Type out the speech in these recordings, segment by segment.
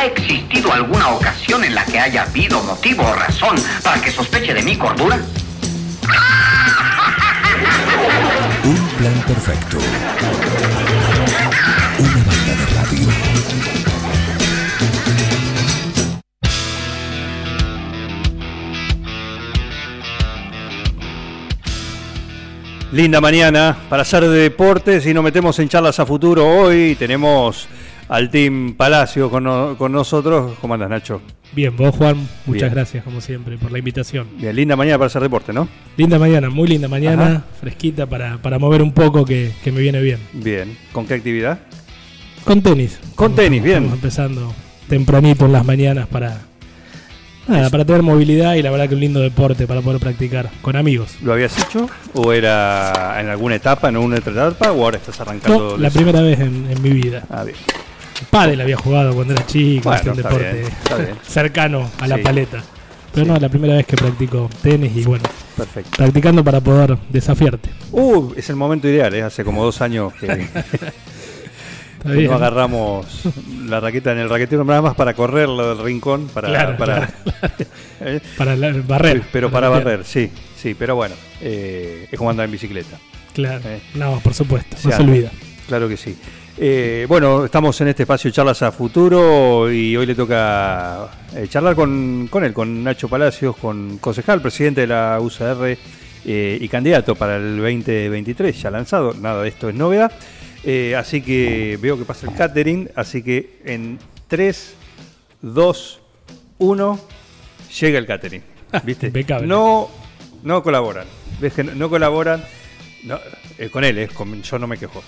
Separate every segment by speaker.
Speaker 1: ¿Ha existido alguna ocasión en la que haya habido motivo o razón para que sospeche de mi cordura?
Speaker 2: Un plan perfecto. Una banda de radio.
Speaker 3: Linda mañana para hacer de deportes y nos metemos en charlas a futuro hoy. Tenemos al Team Palacio con, no- con nosotros. ¿Cómo andas, Nacho?
Speaker 4: Bien, vos Juan, muchas
Speaker 3: Bien.
Speaker 4: gracias como siempre por la invitación.
Speaker 3: Bien, linda mañana para hacer deporte, ¿no?
Speaker 4: Linda mañana, muy linda mañana,
Speaker 3: Ajá.
Speaker 4: fresquita para, para mover un poco que, que me viene bien.
Speaker 3: Bien. ¿Con qué actividad?
Speaker 4: Con tenis.
Speaker 3: Con tenis, bien.
Speaker 4: Estamos empezando tempranito en las mañanas para, nada, para tener movilidad y la verdad que un lindo deporte para poder practicar con amigos.
Speaker 3: ¿Lo habías hecho? ¿O era en alguna etapa, en otra etapa? ¿O ahora estás arrancando?
Speaker 4: No, la primera vez en, en mi vida.
Speaker 3: Ah, bien.
Speaker 4: Pádel había jugado cuando era chico,
Speaker 3: Bueno,
Speaker 4: un deporte
Speaker 3: bien, está bien.
Speaker 4: cercano a la
Speaker 3: Sí.
Speaker 4: paleta. Pero no, la primera vez que practico tenis y bueno,
Speaker 3: Perfecto.
Speaker 4: practicando para poder desafiarte.
Speaker 3: Uh, es el momento ideal, ¿eh? Hace como dos años que, no agarramos la raqueta en el raquetero, nada más para correrlo del rincón, para,
Speaker 4: Claro,
Speaker 3: para, ¿eh?
Speaker 4: Para la- barrer.
Speaker 3: Pero para barrer, sí, sí, pero bueno, eh, es como andar en bicicleta.
Speaker 4: Claro.
Speaker 3: Eh.
Speaker 4: No, por supuesto.
Speaker 3: Se
Speaker 4: no se olvida.
Speaker 3: Claro que sí. Eh, bueno, estamos en este espacio Charlas a Futuro y hoy le toca eh, charlar con, con él, con Nacho Palacios, con concejal, presidente de la UCR eh, y candidato para el 2023, ya lanzado, nada de esto es novedad. Así que veo que pasa el catering, así que en 3, 2, 1, llega el catering. ¿Viste?
Speaker 4: Impecable.
Speaker 3: No, no colaboran. ¿Ves que no, no colaboran? No, con él, con- yo no me quejo.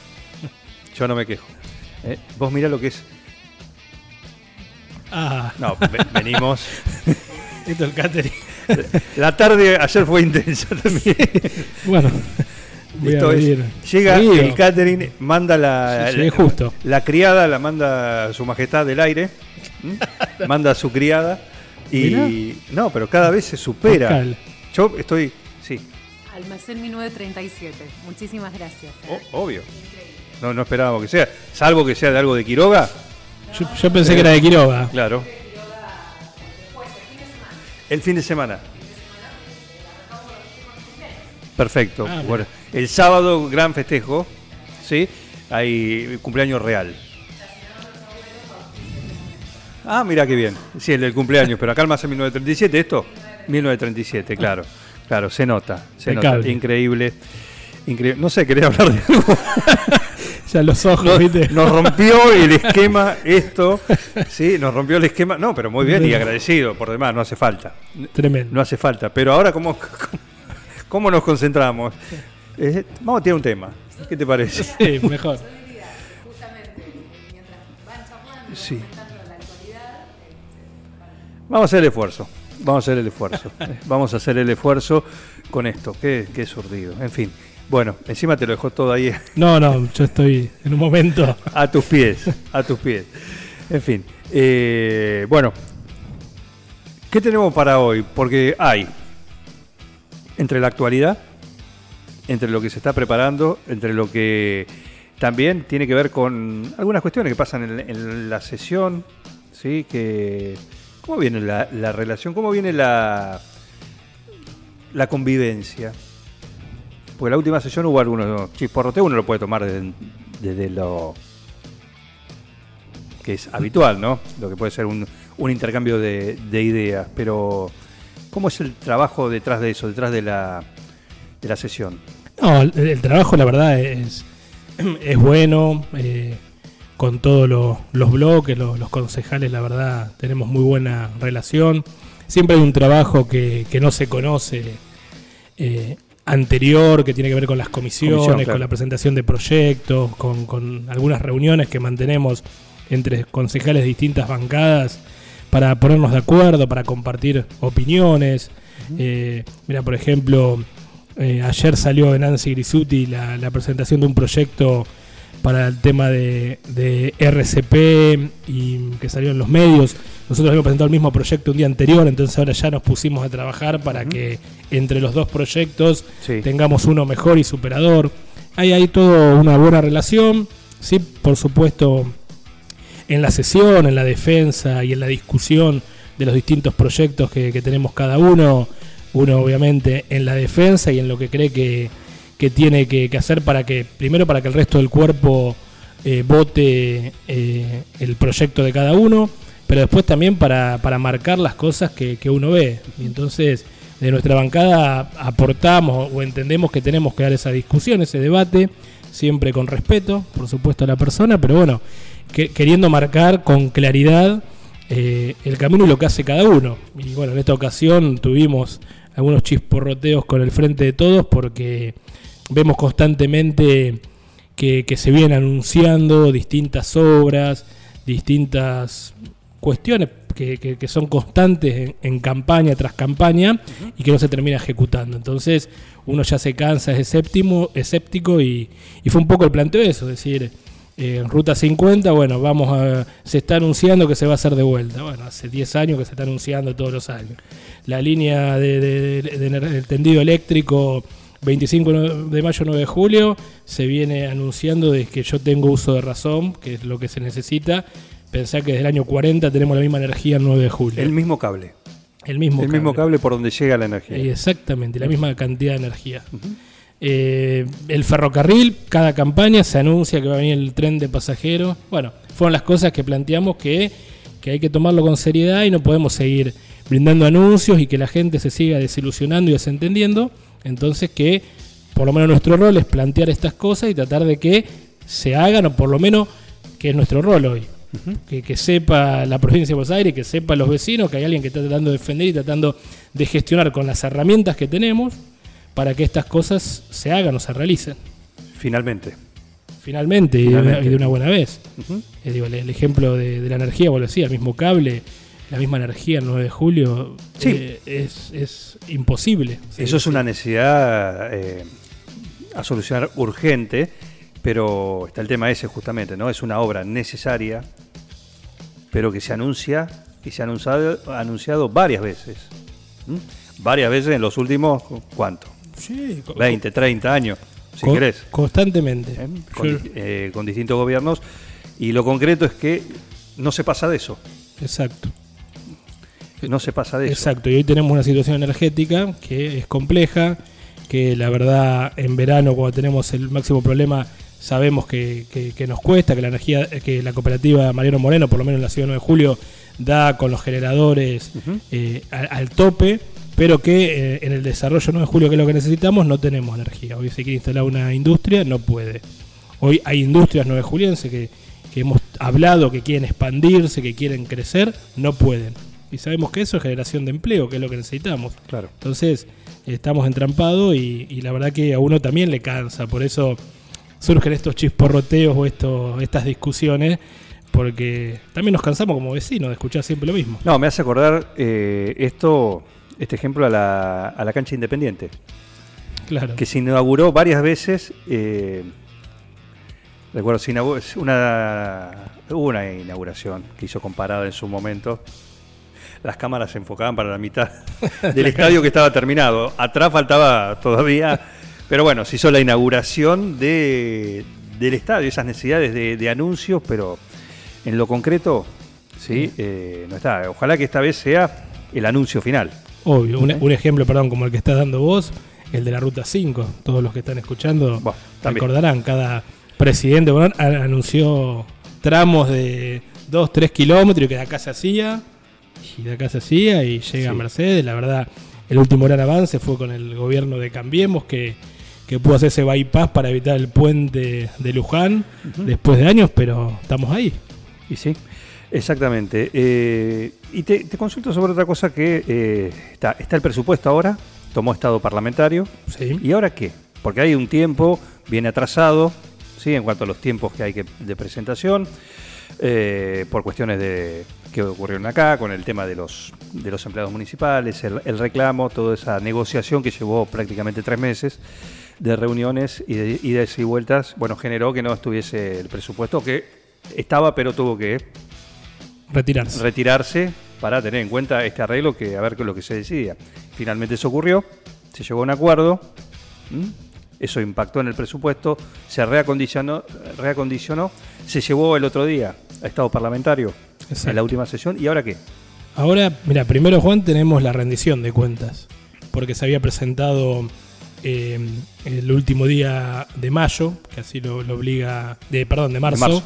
Speaker 3: Yo no me quejo. Eh, vos mirá lo que es.
Speaker 4: Ah,
Speaker 3: No, ve- venimos.
Speaker 4: esto es el catering.
Speaker 3: La tarde ayer fue intensa también.
Speaker 4: Bueno, voy
Speaker 3: Esto
Speaker 4: a
Speaker 3: es, llega
Speaker 4: seguido.
Speaker 3: el catering, manda la,
Speaker 4: Sí, llegué
Speaker 3: la-
Speaker 4: justo.
Speaker 3: la criada, la manda su majestad del aire, ¿m? manda a su criada y no, pero cada vez se supera. Yo estoy, sí,
Speaker 5: Almacén 1937. Muchísimas gracias. ¿eh?
Speaker 3: o- obvio. No, no esperábamos que sea, salvo que sea de algo de Quiroga,
Speaker 4: Yo, yo pensé que era de Quiroga.
Speaker 3: claro. El fin de semana. Perfecto.
Speaker 4: Ah,
Speaker 3: bueno, el sábado gran festejo, sí, hay cumpleaños real. Ah, mira qué bien. Sí, el del cumpleaños, pero acá el más en 1937, ¿esto? 1937, claro. Claro, se nota, se nota. Increíble. Increíble. No sé, ¿querés hablar de algo?
Speaker 4: Los ojos,
Speaker 3: Nos,
Speaker 4: ¿viste?
Speaker 3: nos rompió el esquema esto, sí, nos rompió el esquema. No, pero muy bien y agradecido por demás, no hace falta.
Speaker 4: Tremendo.
Speaker 3: No hace falta. Pero ahora, ¿cómo, cómo nos concentramos? Eh, vamos a tirar un tema. ¿Qué te parece?
Speaker 4: Sí, mejor.
Speaker 3: Sí. Vamos a hacer el esfuerzo. Vamos a hacer el esfuerzo. Vamos a hacer el esfuerzo con esto. Qué, qué surdido. En fin. Bueno, encima te lo dejó todo ahí
Speaker 4: No, no, yo estoy en un momento.
Speaker 3: a tus pies. A tus pies. En fin. eh, bueno. ¿Qué tenemos para hoy? Porque hay, entre la actualidad, entre lo que se está preparando, entre lo que también tiene que ver con algunas cuestiones que pasan en, en la sesión, ¿sí? Que, ¿Cómo viene la, la relación? ¿Cómo viene la, la convivencia? Porque la última sesión hubo algunos chisporroteos, uno lo puede tomar desde, lo que es habitual, ¿no? Lo que puede ser un, intercambio de, de ideas, pero ¿cómo es el trabajo detrás de eso, detrás de la, sesión?
Speaker 4: No, el, trabajo, la verdad, es, bueno. eh, con todos lo- los bloques, lo- los concejales, la verdad, tenemos muy buena relación. Siempre hay un trabajo que, que no se conoce eh, anterior, que tiene que ver con las comisiones,
Speaker 3: Comisión, claro.
Speaker 4: con la presentación de proyectos, con, con algunas reuniones que mantenemos entre concejales de distintas bancadas para ponernos de acuerdo, para compartir opiniones. Eh, mira, por ejemplo, eh, ayer salió de Nancy Grisuti la, la presentación de un proyecto para el tema de, de RCP y que salió en los medios. Nosotros habíamos presentado el mismo proyecto un día anterior, entonces ahora ya nos pusimos a trabajar para que entre los dos proyectos
Speaker 3: Sí.
Speaker 4: tengamos uno mejor y superador. Hay ahí toda una buena relación, sí, por supuesto en la sesión, en la defensa y en la discusión de los distintos proyectos que, que tenemos cada uno, uno obviamente en la defensa y en lo que cree que, que tiene que, hacer para que, primero para que el resto del cuerpo eh, vote eh, el proyecto de cada uno, pero después también para, para marcar las cosas que, que uno ve. Y entonces, de nuestra bancada aportamos o entendemos que tenemos que dar esa discusión, ese debate, siempre con respeto, por supuesto, a la persona, pero bueno, que- queriendo marcar con claridad eh, el camino y lo que hace cada uno. Y bueno, en esta ocasión tuvimos algunos chisporroteos con el frente de todos porque vemos constantemente que, se vienen anunciando distintas obras, distintas cuestiones que, son constantes en, campaña tras campaña y que no se termina ejecutando. Entonces uno ya se cansa, es escéptico, escéptico y, fue un poco el planteo de eso, es decir, eh, en Ruta 50, bueno, vamos a, se está anunciando que se va a hacer de vuelta. Bueno, hace 10 años que se está anunciando todos los años. La línea de, de- de- tendido eléctrico 25 de mayo 9 de julio se viene anunciando desde que yo tengo uso de razón, que es lo que se necesita. Pensar que desde el año 40 tenemos la misma energía el 9 de julio.
Speaker 3: El mismo cable.
Speaker 4: El mismo
Speaker 3: el mismo cable por donde llega la energía.
Speaker 4: Eh, Exactamente, la misma cantidad de energía. Eh, el ferrocarril, cada campaña se anuncia que va a venir el tren de pasajeros. Bueno, fueron las cosas que planteamos que, que hay que tomarlo con seriedad y no podemos seguir brindando anuncios y que la gente se siga desilusionando y desentendiendo. Entonces que por lo menos nuestro rol es plantear estas cosas y tratar de que se hagan o por lo menos que es nuestro rol hoy. que, que sepa la provincia de Buenos Aires, que sepa los vecinos, que hay alguien que está tratando de defender y tratando de gestionar con las herramientas que tenemos para que estas cosas se hagan o se realicen.
Speaker 3: Finalmente.
Speaker 4: Finalmente, y de una- y de una buena vez. Eh, digo, el, el ejemplo de, de la energía, lo decías, el mismo cable, la misma energía el 9 de julio,
Speaker 3: Sí.
Speaker 4: eh, es, es imposible.
Speaker 3: Eso es una necesidad eh, a solucionar urgente, pero está el tema ese justamente, ¿no? Es una obra necesaria, pero que se anuncia y se ha anunciado, anunciado varias veces. Varias veces en los últimos, ¿cuánto?
Speaker 4: Sí, co-
Speaker 3: 20, 30 años, si
Speaker 4: co-
Speaker 3: querés.
Speaker 4: Constantemente.
Speaker 3: ¿eh? Con, eh, con distintos gobiernos. Y lo concreto es que no se pasa de eso.
Speaker 4: exacto.
Speaker 3: No se pasa de eso.
Speaker 4: Exacto, y hoy tenemos una situación energética que es compleja, que la verdad en verano cuando tenemos el máximo problema sabemos que, que- que nos cuesta, que la energía, que la cooperativa Mariano Moreno, por lo menos en la ciudad 9 de julio, da con los generadores eh, al, al tope, pero que eh, en el desarrollo 9 de julio, que es lo que necesitamos, no tenemos energía. Hoy se quiere instalar una industria, no puede. Hoy hay industrias 9 julienses que, que hemos hablado que quieren expandirse, que quieren crecer, no pueden. Y sabemos que eso es generación de empleo, que es lo que necesitamos.
Speaker 3: Claro.
Speaker 4: Entonces, estamos entrampados y, y la verdad que a uno también le cansa. Por eso surgen estos chisporroteos o estos, estas discusiones, porque también nos cansamos como vecinos de escuchar siempre lo mismo.
Speaker 3: No, me hace acordar eh, esto, este ejemplo a la, a la cancha independiente.
Speaker 4: Claro.
Speaker 3: que se inauguró varias veces. eh, recuerdo, se inauguró, una, hubo una inauguración que hizo comparada en su momento. Las cámaras se enfocaban para la mitad del estadio que estaba terminado. Atrás faltaba todavía. Pero bueno, se hizo la inauguración de, del estadio, esas necesidades de, de anuncios, pero en lo concreto, sí, eh, no está. Ojalá que esta vez sea el anuncio final.
Speaker 4: Obvio, un, un ejemplo, perdón, como el que estás dando vos, el de la Ruta 5. Todos los que están escuchando
Speaker 3: Bueno,
Speaker 4: recordarán, cada presidente bueno, anunció tramos de 2, 3 kilómetros y que de acá se hacía, y de acá se hacía, y llega a
Speaker 3: Sí.
Speaker 4: Mercedes. La verdad, el último gran avance fue con el gobierno de Cambiemos, que, que pudo hacer ese bypass para evitar el puente de Luján después de años, pero estamos ahí.
Speaker 3: Y sí, exactamente. Eh, y te, te consulto sobre otra cosa que eh, está, está el presupuesto ahora, tomó estado parlamentario.
Speaker 4: Sí.
Speaker 3: ¿Y ahora qué? Porque hay un tiempo bien atrasado, ¿sí? en cuanto a los tiempos que hay que, de presentación, eh, por cuestiones de que ocurrieron acá, con el tema de los, de los empleados municipales, el, el reclamo, toda esa negociación que llevó prácticamente tres meses de reuniones y de idas y vueltas, bueno, generó que no estuviese el presupuesto que estaba, pero tuvo que
Speaker 4: Retirarse.
Speaker 3: retirarse para tener en cuenta este arreglo que a ver qué es lo que se decidía. Finalmente eso ocurrió, se llegó a un acuerdo, ¿m? eso impactó en el presupuesto, se reacondicionó, reacondicionó, se llevó el otro día a estado parlamentario
Speaker 4: Exacto.
Speaker 3: en la última sesión. ¿Y ahora qué?
Speaker 4: Ahora, mira, primero Juan tenemos la rendición de cuentas, porque se había presentado eh, el último día de mayo, que así lo, lo obliga, de perdón, de marzo,
Speaker 3: marzo.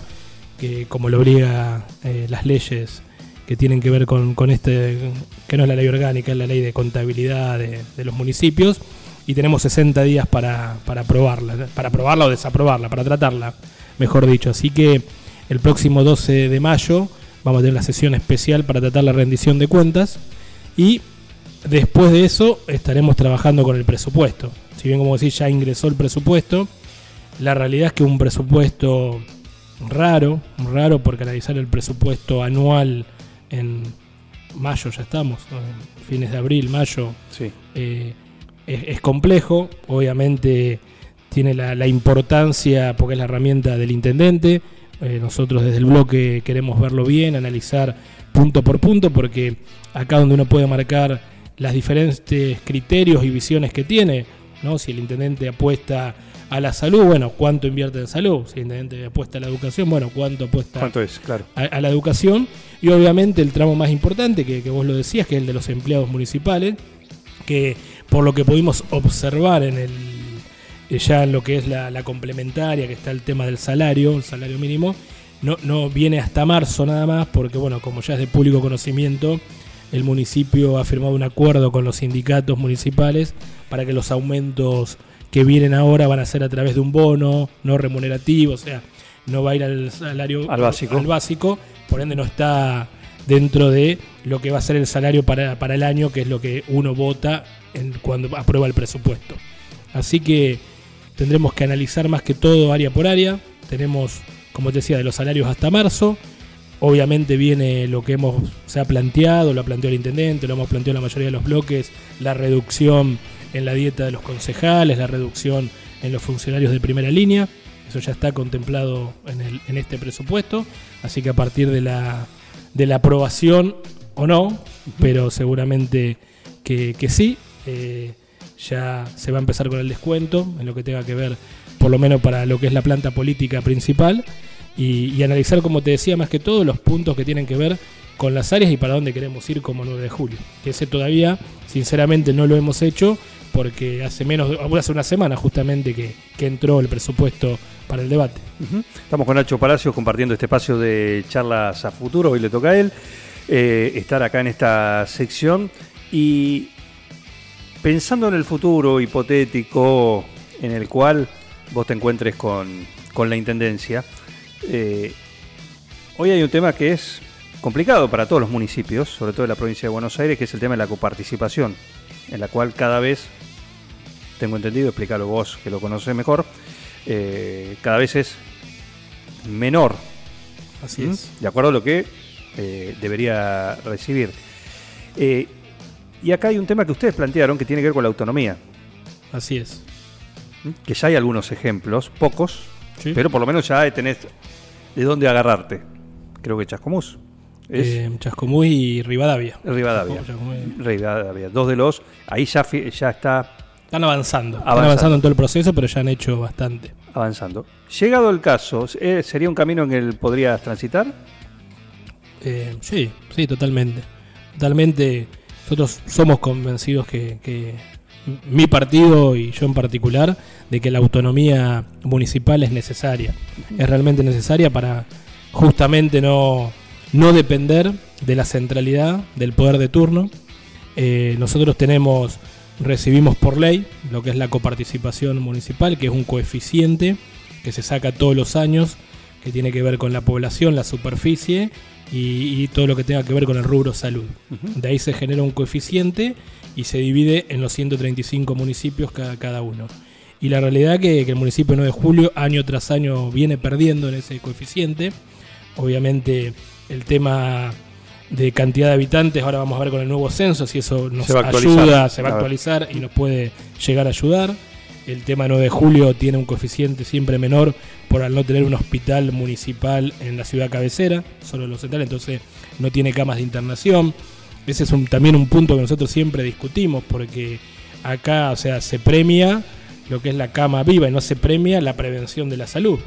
Speaker 4: que como lo obliga eh, las leyes que tienen que ver con, con este, que no es la ley orgánica, es la ley de contabilidad de, de los municipios, y tenemos 60 días para, para aprobarla, para aprobarla o desaprobarla, para tratarla, mejor dicho. Así que el próximo 12 de mayo vamos a tener la sesión especial para tratar la rendición de cuentas y después de eso estaremos trabajando con el presupuesto. Si bien como decís ya ingresó el presupuesto, la realidad es que un presupuesto raro, raro porque analizar el presupuesto anual en mayo ya estamos, fines de abril, mayo,
Speaker 3: Sí.
Speaker 4: eh, es, es complejo, obviamente tiene la, la importancia porque es la herramienta del intendente. Eh, nosotros desde el bloque queremos verlo bien, analizar punto por punto, porque acá donde uno puede marcar las diferentes criterios y visiones que tiene, ¿no? Si el intendente apuesta a la salud, bueno, ¿cuánto invierte en salud? Si el intendente apuesta a la educación, bueno, ¿cuánto apuesta
Speaker 3: ¿Cuánto es? Claro.
Speaker 4: a, a la educación y obviamente el tramo más importante que, que vos lo decías, que es el de los empleados municipales, que por lo que pudimos observar en el ya en lo que es la, la complementaria, que está el tema del salario, el salario mínimo, no, no viene hasta marzo nada más, porque bueno, como ya es de público conocimiento, el municipio ha firmado un acuerdo con los sindicatos municipales para que los aumentos que vienen ahora van a ser a través de un bono no remunerativo, o sea, no va a ir al salario
Speaker 3: Al básico.
Speaker 4: al básico, por ende no está dentro de lo que va a ser el salario para, para el año, que es lo que uno vota en, cuando aprueba el presupuesto. Así que tendremos que analizar más que todo área por área. Tenemos, como te decía, de los salarios hasta marzo. Obviamente viene lo que hemos se ha planteado, lo ha planteado el intendente, lo hemos planteado la mayoría de los bloques, la reducción en la dieta de los concejales, la reducción en los funcionarios de primera línea. Eso ya está contemplado en, el- en este presupuesto. Así que a partir de la, de la aprobación o no, pero seguramente que, que sí, eh, ya se va a empezar con el descuento en lo que tenga que ver, por lo menos para lo que es la planta política principal, y, analizar, como te decía, más que todo los puntos que tienen que ver con las áreas y para dónde queremos ir como 9 de julio. Que ese todavía, sinceramente, no lo hemos hecho porque hace menos, hace una semana justamente que, que entró el presupuesto para el debate.
Speaker 3: Estamos con Nacho Palacios compartiendo este espacio de charlas a futuro. Hoy le toca a él eh, estar acá en esta sección. Y pensando en el futuro hipotético en el cual vos te encuentres con, con la intendencia, eh, hoy hay un tema que es complicado para todos los municipios, sobre todo de la provincia de Buenos Aires, que es el tema de la coparticipación, en la cual cada vez, tengo entendido, explícalo vos que lo conocés mejor, eh, cada vez es menor,
Speaker 4: Así es.
Speaker 3: de acuerdo a lo que eh, debería recibir. Eh, y acá hay un tema que ustedes plantearon que tiene que ver con la autonomía,
Speaker 4: Así es.
Speaker 3: ¿m? que ya hay algunos ejemplos, pocos,
Speaker 4: Sí.
Speaker 3: pero por lo menos ya tenés de dónde agarrarte. Creo que Chascomús es
Speaker 4: Eh, Chascomús y Rivadavia.
Speaker 3: Rivadavia.
Speaker 4: Chascomús.
Speaker 3: Rivadavia, dos de los, ahí ya, ya está
Speaker 4: Están avanzando. Están
Speaker 3: Avanzando.
Speaker 4: avanzando en todo el proceso, pero ya han hecho bastante.
Speaker 3: avanzando. Llegado el caso, eh, ¿sería un camino en el podrías transitar?
Speaker 4: Eh, sí, sí, totalmente. Totalmente. Nosotros somos convencidos que, mi partido y yo en particular, de que la autonomía municipal es necesaria. Es realmente necesaria para justamente no, no depender de la centralidad del poder de turno. Eh, nosotros tenemos, recibimos por ley lo que es la coparticipación municipal, que es un coeficiente que se saca todos los años, que tiene que ver con la población, la superficie y, y todo lo que tenga que ver con el rubro salud. De ahí se genera un coeficiente y se divide en los 135 municipios cada, cada uno. Y la realidad que, que el municipio 9 de Julio año tras año viene perdiendo en ese coeficiente. Obviamente el tema de cantidad de habitantes, ahora vamos a ver con el nuevo censo si eso nos
Speaker 3: Se
Speaker 4: ayuda, se va a actualizar y nos puede llegar a ayudar. El tema 9 de julio tiene un coeficiente siempre menor por al no tener un hospital municipal en la ciudad cabecera, solo lo central, entonces no tiene camas de internación. Ese es también un punto que nosotros siempre discutimos porque acá, o sea, se premia lo que es la cama viva y no se premia la prevención de la salud.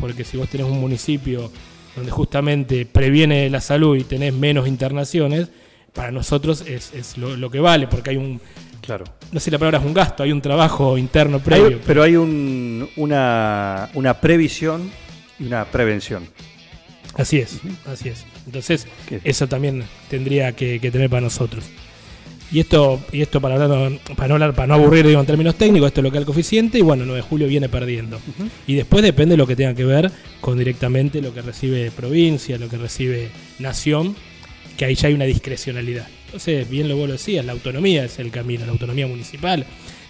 Speaker 4: Porque si vos tenés un municipio donde justamente previene la salud y tenés menos internaciones, para nosotros es, lo que vale, porque hay un,
Speaker 3: Claro.
Speaker 4: no sé si la palabra es un gasto, hay un trabajo interno
Speaker 3: Hay-
Speaker 4: previo.
Speaker 3: pero hay un- una, una previsión y una prevención.
Speaker 4: Así es, así es. Entonces,
Speaker 3: ¿Qué?
Speaker 4: eso también tendría que, que tener para nosotros. Y esto, y esto para, hablar, para no hablar, para no aburrir digo, en términos técnicos, esto es lo que es el coeficiente, y bueno, 9 de julio viene perdiendo. Y después depende de lo que tenga que ver con directamente lo que recibe provincia, lo que recibe nación, que ahí ya hay una discrecionalidad. Entonces, bien lo vos lo decías, la autonomía es el camino, la autonomía municipal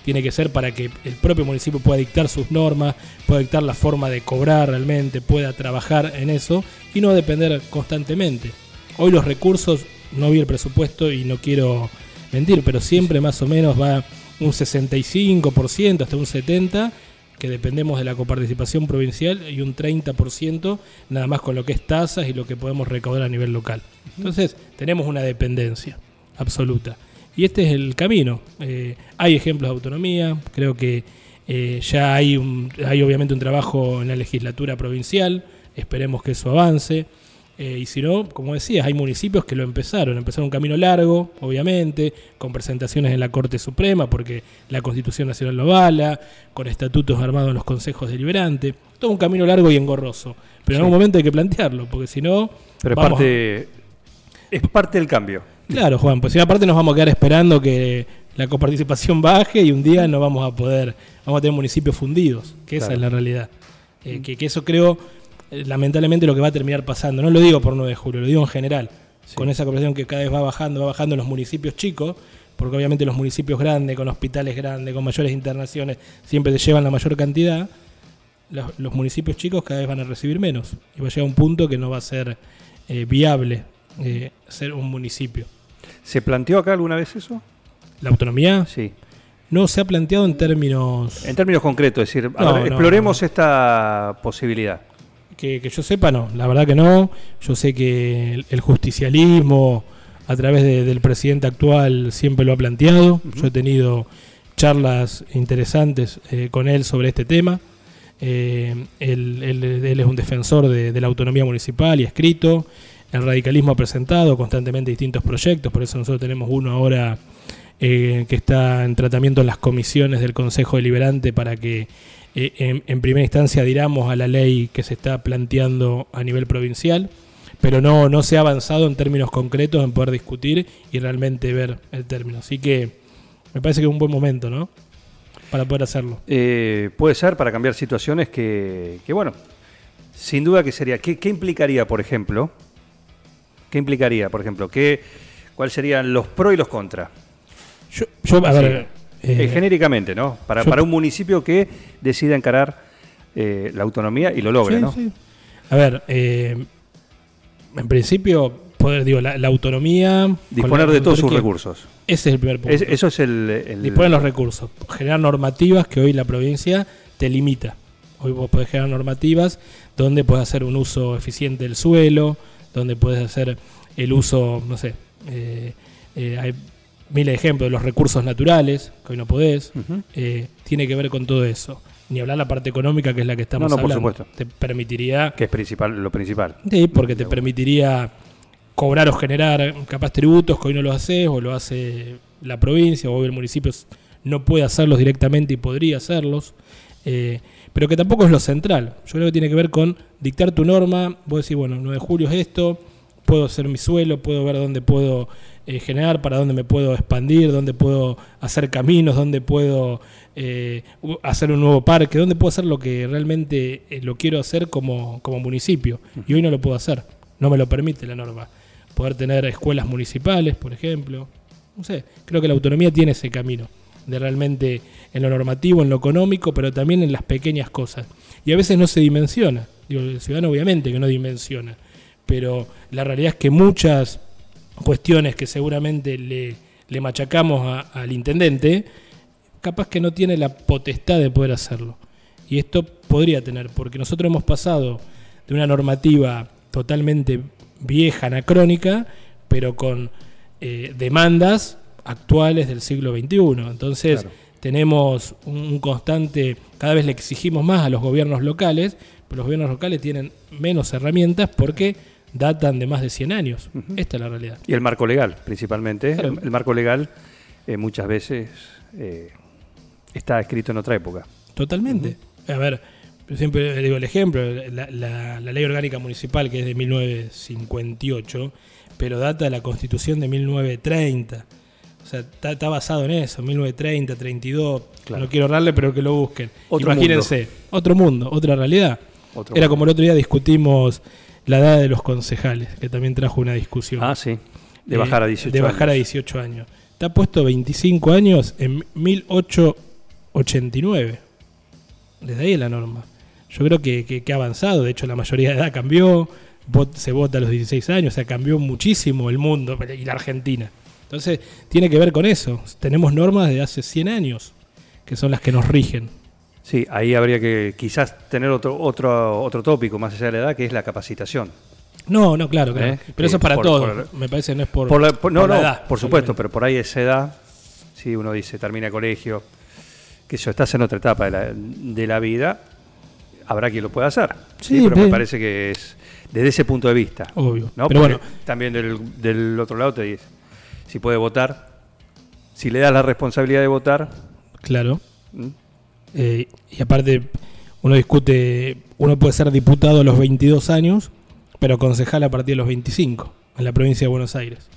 Speaker 4: tiene que ser para que el propio municipio pueda dictar sus normas, pueda dictar la forma de cobrar realmente, pueda trabajar en eso y no depender constantemente. Hoy los recursos, no vi el presupuesto y no quiero mentir, pero siempre más o menos va un 65% hasta un 70% que dependemos de la coparticipación provincial y un 30% nada más con lo que es tasas y lo que podemos recaudar a nivel local. Entonces tenemos una dependencia absoluta. Y este es el camino. Eh, hay ejemplos de autonomía, creo que eh, ya hay, un, hay obviamente un trabajo en la legislatura provincial, esperemos que eso avance. Eh, y si no, como decías, hay municipios que lo empezaron, empezaron un camino largo, obviamente, con presentaciones en la Corte Suprema, porque la Constitución Nacional lo avala, con estatutos armados en los consejos deliberantes, todo un camino largo y engorroso. Pero en algún momento hay que plantearlo, porque si no...
Speaker 3: Pero
Speaker 4: a-
Speaker 3: es parte del cambio.
Speaker 4: Claro, Juan, pues si aparte nos vamos a quedar esperando que la coparticipación baje y un día no vamos a poder, vamos a tener municipios fundidos, que esa
Speaker 3: Claro.
Speaker 4: es la realidad. Eh, que, que eso creo, eh, lamentablemente, lo que va a terminar pasando. No lo digo por 9 de julio, lo digo en general. Con esa cooperación que cada vez va bajando, va bajando en los municipios chicos, porque obviamente los municipios grandes, con hospitales grandes, con mayores internaciones, siempre te llevan la mayor cantidad. Los, los municipios chicos cada vez van a recibir menos. Y va a llegar un punto que no va a ser eh, viable eh, ser un municipio.
Speaker 3: ¿Se planteó acá alguna vez eso?
Speaker 4: La autonomía
Speaker 3: Sí.
Speaker 4: no se ha planteado en términos
Speaker 3: En términos concretos, es decir, a
Speaker 4: No,
Speaker 3: ver,
Speaker 4: no,
Speaker 3: exploremos esta posibilidad.
Speaker 4: que, que yo sepa, no. La verdad que no. Yo sé que el, el justicialismo, a través de- del presidente actual, siempre lo ha planteado. Yo he tenido charlas interesantes eh, con él sobre este tema. Eh, él, él- él es un defensor de, de la autonomía municipal y ha escrito. El radicalismo ha presentado constantemente distintos proyectos, por eso nosotros tenemos uno ahora eh, que está en tratamiento en las comisiones del Consejo Deliberante para que eh, en, primera instancia diramos a la ley que se está planteando a nivel provincial, pero no, no se ha avanzado en términos concretos en poder discutir y realmente ver el término. Así que me parece que es un buen momento, ¿no? Para poder hacerlo.
Speaker 3: Eh, puede ser para cambiar situaciones que, que, bueno, sin duda que sería. ¿Qué, qué implicaría, por ejemplo? ¿Qué implicaría, por ejemplo? ¿Qué, ¿Cuáles serían los pros y los contras?
Speaker 4: Yo, yo, a ver, eh,
Speaker 3: Eh, genéricamente, ¿no? Para,
Speaker 4: yo-
Speaker 3: para un municipio que decida encarar eh, la autonomía y lo logre,
Speaker 4: Sí,
Speaker 3: ¿no?
Speaker 4: sí. A ver, eh, en principio, poder, digo, la, la autonomía.
Speaker 3: Disponer
Speaker 4: la-
Speaker 3: de todos sus recursos.
Speaker 4: Ese es el primer punto.
Speaker 3: Es- eso es el. el-
Speaker 4: Disponer los recursos. Generar normativas que hoy la provincia te limita. Hoy vos podés generar normativas donde podés hacer un uso eficiente del suelo, donde podés hacer el uso, no sé, eh, eh, hay miles de ejemplos de los recursos naturales, que hoy no podés. Eh, tiene que ver con todo eso. Ni hablar la parte económica, que es la que estamos
Speaker 3: No, no, por
Speaker 4: hablando.
Speaker 3: supuesto.
Speaker 4: Te permitiría
Speaker 3: Que es principal, lo principal.
Speaker 4: Sí, porque te permitiría cobrar o generar capaz tributos que hoy no lo haces o lo hace la provincia o hoy el municipio no puede hacerlos directamente y podría hacerlos. eh, pero que tampoco es lo central. Yo creo que tiene que ver con dictar tu norma, vos decís, bueno, 9 de julio es esto, puedo hacer mi suelo, puedo ver dónde puedo eh, generar, para dónde me puedo expandir, dónde puedo hacer caminos, dónde puedo eh, hacer un nuevo parque, dónde puedo hacer lo que realmente eh, lo quiero hacer como, como municipio. Y hoy no lo puedo hacer, no me lo permite la norma. Poder tener escuelas municipales, por ejemplo. No sé, creo que la autonomía tiene ese camino de realmente en lo normativo, en lo económico, pero también en las pequeñas cosas. Y a veces no se dimensiona. Digo, el ciudadano obviamente que no dimensiona, pero la realidad es que muchas cuestiones que seguramente le, le machacamos al intendente, capaz que no tiene la potestad de poder hacerlo. Y esto podría tener, porque nosotros hemos pasado de una normativa totalmente vieja, anacrónica, pero con eh, demandas actuales del siglo XXI. Entonces
Speaker 3: Claro.
Speaker 4: tenemos un, constante, cada vez le exigimos más a los gobiernos locales, pero los gobiernos locales tienen menos herramientas porque datan de más de 100 años. Esta es la realidad.
Speaker 3: Y el marco legal, principalmente.
Speaker 4: Claro.
Speaker 3: El, el marco legal eh, muchas veces eh, está escrito en otra época.
Speaker 4: Totalmente. A ver, yo siempre digo el ejemplo, la, la- la ley orgánica municipal que es de 1958, pero data de la constitución de 1930. O sea, está, está basado en eso, 1930, 32.
Speaker 3: Claro.
Speaker 4: No quiero ahorrarle, pero que lo busquen.
Speaker 3: Otro
Speaker 4: Imagínense, otro mundo, otra realidad.
Speaker 3: Otro
Speaker 4: Era
Speaker 3: mundo.
Speaker 4: como el otro día discutimos la edad de los concejales, que también trajo una discusión.
Speaker 3: Ah, sí. De
Speaker 4: Eh,
Speaker 3: bajar a 18
Speaker 4: De bajar a
Speaker 3: años.
Speaker 4: 18 años. Está puesto 25 años en 1889. Desde ahí es la norma. Yo creo que, que- que ha avanzado. De hecho, la mayoría de edad cambió. Vot- se vota a los 16 años. O sea, cambió muchísimo el mundo y la Argentina. Entonces, tiene que ver con eso. Tenemos normas de hace 100 años, que son las que nos rigen.
Speaker 3: Sí, ahí habría que quizás tener otro, otro, otro tópico más allá de la edad, que es la capacitación.
Speaker 4: No, no, claro, claro.
Speaker 3: Eh,
Speaker 4: Pero eso es para
Speaker 3: por-
Speaker 4: todos.
Speaker 3: por-
Speaker 4: Me parece que no es por,
Speaker 3: Por la- no,
Speaker 4: edad,
Speaker 3: por supuesto, pero por ahí esa edad, si uno dice termina colegio, que eso estás en otra etapa de la, de la vida, habrá quien lo pueda hacer.
Speaker 4: Sí,
Speaker 3: pero me parece que es desde ese punto de vista.
Speaker 4: Obvio.
Speaker 3: ¿no?
Speaker 4: Pero
Speaker 3: Porque
Speaker 4: bueno.
Speaker 3: también del, del otro lado te dice, si puede votar, si le das la responsabilidad de votar,
Speaker 4: Claro.
Speaker 3: ¿m?
Speaker 4: Eh, y aparte, uno discute, uno puede ser diputado a los 22 años, pero concejal a partir de los 25 en la provincia de Buenos Aires.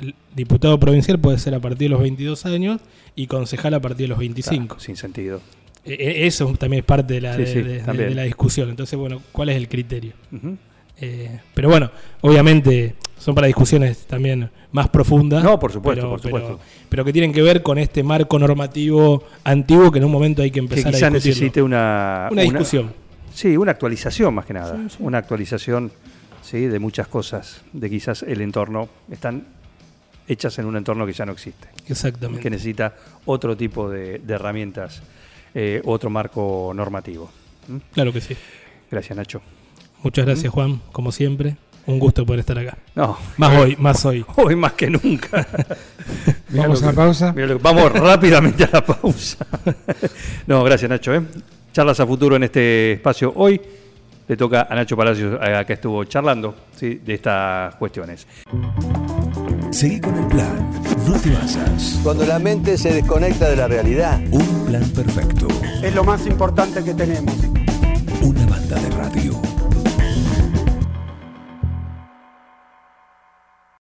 Speaker 4: El diputado provincial puede ser a partir de los 22 años y concejal a partir de los 25.
Speaker 3: Claro, sin sentido.
Speaker 4: Eh, eh, eso también es parte de la,
Speaker 3: Sí,
Speaker 4: de,
Speaker 3: sí,
Speaker 4: de- de-
Speaker 3: también.
Speaker 4: de la discusión. Entonces, bueno, ¿cuál es el criterio?
Speaker 3: Ujú.
Speaker 4: Eh, pero bueno, obviamente son para discusiones también más profundas.
Speaker 3: No, por supuesto,
Speaker 4: pero,
Speaker 3: por supuesto.
Speaker 4: Pero, pero que tienen que ver con este marco normativo antiguo que en un momento hay que
Speaker 3: Que
Speaker 4: empezar a
Speaker 3: quizás
Speaker 4: discutirlo.
Speaker 3: necesite una,
Speaker 4: Una discusión.
Speaker 3: Sí, una actualización más que nada.
Speaker 4: Sí, sí.
Speaker 3: Una actualización sí, de muchas cosas, de quizás el entorno. Están hechas en un entorno que ya no existe,
Speaker 4: Exactamente.
Speaker 3: que necesita otro tipo de, de herramientas, eh, otro marco normativo. ¿Mm?
Speaker 4: Claro que sí.
Speaker 3: Gracias, Nacho.
Speaker 4: Muchas gracias, Juan, como siempre. Un gusto poder estar acá.
Speaker 3: No,
Speaker 4: Más hoy, más hoy.
Speaker 3: hoy más que nunca.
Speaker 6: Vamos a la pausa.
Speaker 3: lo vamos rápidamente a la pausa. no, gracias, Nacho. ¿eh? Charlas a futuro en este espacio hoy. Le toca a Nacho Palacios, eh, que estuvo charlando ¿sí? de estas cuestiones.
Speaker 2: Seguí con el plan. No te basas.
Speaker 7: Cuando la mente se desconecta de la realidad.
Speaker 2: Un plan perfecto.
Speaker 8: es lo más importante que tenemos.